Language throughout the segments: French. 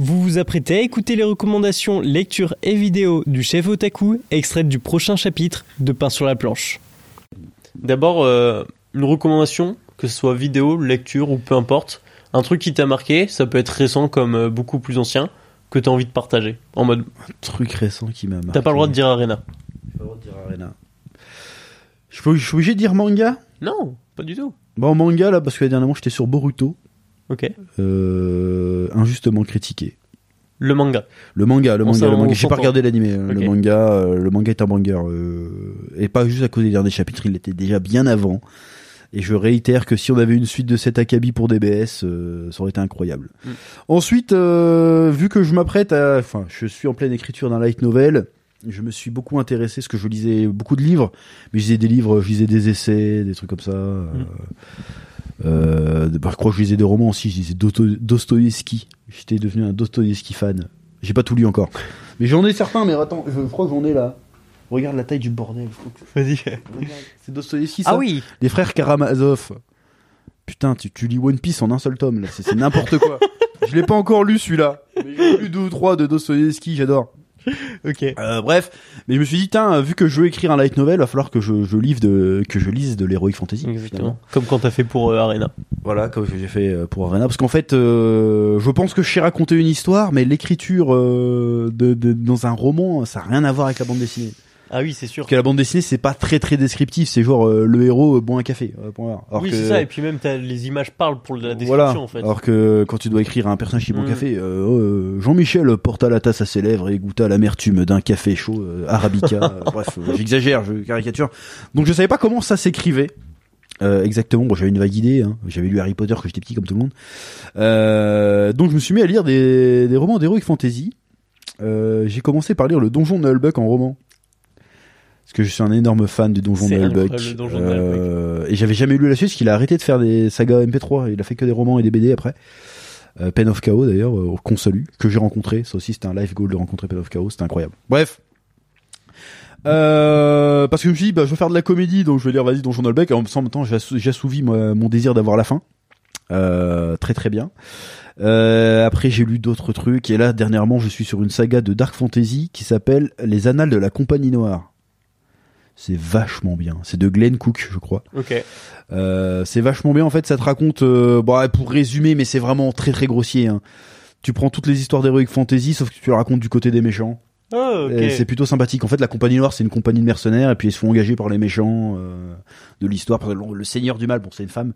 Vous vous apprêtez à écouter les recommandations lecture et vidéo du chef Otaku, extraites du prochain chapitre de Pain sur la planche. D'abord, euh, une recommandation, que ce soit vidéo, lecture ou peu importe. Un truc qui t'a marqué, ça peut être récent comme euh, beaucoup plus ancien, que t'as envie de partager. En mode, Truc récent qui m'a marqué. t'as pas le droit de dire Arena. J'ai pas le droit de dire Arena. Je suis obligé de dire manga? Non, pas du tout. Bon, manga là, parce que dernièrement j'étais sur Boruto, Ok. euh, injustement critiqué. Le manga. Le manga, le On manga, le manga. J'ai pas regardé l'animé. euh, Le manga, euh, le manga est un banger. euh, et pas juste à cause des derniers chapitres, il l'était déjà bien avant. Et je réitère que si on avait une suite de cet Akabi pour DBS, euh, ça aurait été incroyable. Mm. Ensuite, vu que je m'apprête à, enfin, je suis en pleine écriture d'un light novel, je me suis beaucoup intéressé, parce que je lisais beaucoup de livres, mais je lisais des livres, je lisais des essais, des trucs comme ça. euh, euh, bah, je crois que je lisais des romans aussi, je lisais Dosto- Dostoïevski. J'étais devenu un Dostoïevski fan. J'ai pas tout lu encore. Mais j'en ai certains, mais attends, je crois que j'en ai là. Regarde la taille du bordel. que- Vas-y. C'est Dostoïevski ça Ah oui Les frères Karamazov. Putain, tu, tu lis One Piece en un seul tome, là. C'est c'est n'importe quoi. je l'ai pas encore lu celui-là. Mais j'ai lu deux ou trois de Dostoïevski, j'adore. Ok. Euh, bref, mais je me suis dit, tiens, vu que je veux écrire un light novel, va falloir que je, je, livre de, que je lise de l'heroic fantasy. Exactement. Comme quand t'as fait pour euh, Arena. Voilà, comme j'ai fait euh, pour Arena. Parce qu'en fait, euh, je pense que je sais raconter une histoire, mais l'écriture euh, de, de, dans un roman, ça n'a rien à voir avec la bande dessinée. Ah oui, c'est sûr. Parce que la bande dessinée, c'est pas très très descriptif. C'est genre euh, le héros euh, boit un café. euh, point barre. Alors oui, que- c'est ça. Et puis même, t'as- les images parlent pour la description, voilà. en fait. Alors que quand tu dois écrire un personnage qui boit un Mm. café, euh, euh, Jean-Michel porta la tasse à ses lèvres et goûta l'amertume d'un café chaud, euh, arabica. bref, j'exagère, je caricature. Donc je savais pas comment ça s'écrivait. Euh, exactement, bon, j'avais une vague idée, hein. j'avais lu Harry Potter quand j'étais petit comme tout le monde. Euh, donc je me suis mis à lire des, des romans d'heroic fantasy. Euh, j'ai commencé par lire le Donjon de Nullbuck en roman. Parce que je suis un énorme fan du Donjon de Euh, et j'avais jamais lu la suite parce qu'il a arrêté de faire des sagas MP3. Il a fait que des romans et des BD après. Euh, Pen of Chaos d'ailleurs, euh, qu'on salue, que j'ai rencontré. Ça aussi c'était un life goal de rencontrer Pen of Chaos, c'était incroyable. Bref. Euh, parce que je me suis dit, bah, je veux faire de la comédie, donc je vais lire vas-y Donjon de. Et en même temps, moi, mon désir d'avoir la fin. Euh, très très bien. Euh, après j'ai lu d'autres trucs et là dernièrement je suis sur une saga de dark fantasy qui s'appelle Les Annales de la Compagnie Noire. C'est vachement bien. C'est de Glenn Cook, je crois. Ok. Euh, c'est vachement bien en fait. Ça te raconte, euh, bon, pour résumer, mais c'est vraiment très très grossier. Hein. Tu prends toutes les histoires d'heroic fantasy, sauf que tu les racontes du côté des méchants. Ah, ok. Et C'est plutôt sympathique. En fait, la Compagnie Noire, c'est une compagnie de mercenaires, et puis ils se font engager par les méchants euh, de l'histoire. Le Seigneur du Mal, bon, c'est une femme,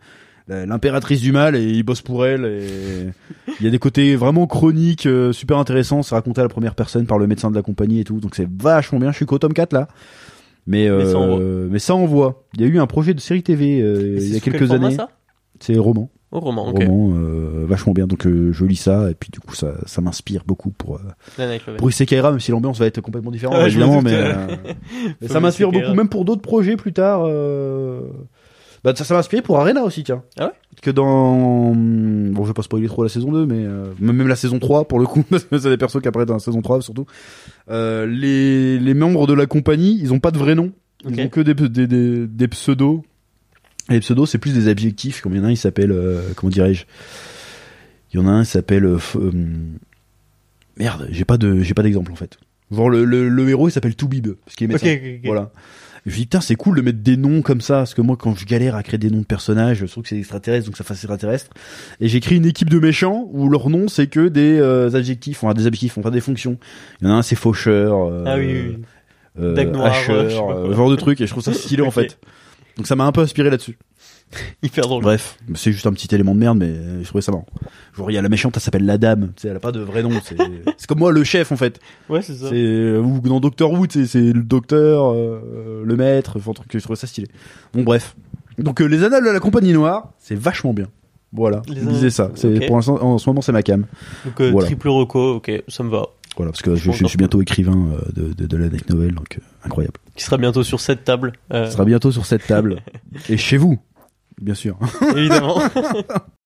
l'impératrice du Mal, et ils bossent pour elle. Et il y a des côtés vraiment chroniques, euh, super intéressants. C'est raconté à la première personne par le médecin de la compagnie et tout. Donc c'est vachement bien. Je suis qu'au tome 4 là. Mais, Mais ça euh, envoie. mais ça envoie. Il y a eu un projet de série TV euh, il y a quel quelques années. C'est roman. Au roman. Roman, euh, vachement bien. Donc euh, je lis ça et puis du coup ça, ça m'inspire beaucoup pour euh, pour Isekai'ra, même si l'ambiance va être complètement différente évidemment, mais, euh. euh, ça m'inspire beaucoup, même pour d'autres projets plus tard. Bah ça, ça m'a inspiré pour Arena aussi, tiens. Ah ouais Que dans bon, je vais pas spoiler trop la saison 2, mais euh, même la saison 3 pour le coup, parce que c'est des persos qui apparaissent dans la saison 3 surtout. Euh, les les membres de la compagnie, ils ont pas de vrai nom. Ils ont que des, des, des, des pseudos. Et les pseudos, c'est plus des adjectifs. Comme il y en a un, il s'appelle, euh, comment dirais-je? Il y en a un, il s'appelle. euh, euh, merde, j'ai pas de, j'ai pas d'exemple en fait. Genre le, le, le héros, il s'appelle Toubib, parce qu'il est médecin. ok, ok. Voilà. Et je me dis, putain, c'est cool de mettre des noms comme ça, parce que moi, quand je galère à créer des noms de personnages, je trouve que c'est extraterrestre, donc ça fasse extraterrestre. Et j'écris une équipe de méchants où leur nom, c'est que des euh, adjectifs, enfin des adjectifs, enfin des fonctions. Il y en a un, c'est faucheur, euh, Ah oui, oui, euh, pas quoi. euh, genre de truc, et je trouve ça stylé en fait. Donc ça m'a un peu inspiré là-dessus. Hyper drôle. Bref, c'est juste un petit élément de merde, mais je trouvais ça marrant. Genre, il y a la méchante, elle s'appelle la dame, tu sais, elle a pas de vrai nom, c'est comme moi, le chef en fait. Ouais, c'est ça. C'est ou dans Doctor Who, c'est le docteur, euh, le maître, enfin, truc que je trouvais ça stylé. Bon bref. Donc euh, les annales de la compagnie noire, c'est vachement bien. Voilà, lisez ça. C'est pour l'instant en ce moment c'est ma cam. Donc, euh, Voilà. triple reco, ok, ça me va. Voilà, parce que je, suis bientôt écrivain euh, de, de, de la night novel, donc euh, incroyable. Qui sera bientôt sur cette table. euh, Ce sera bientôt sur cette table et chez vous, bien sûr. évidemment.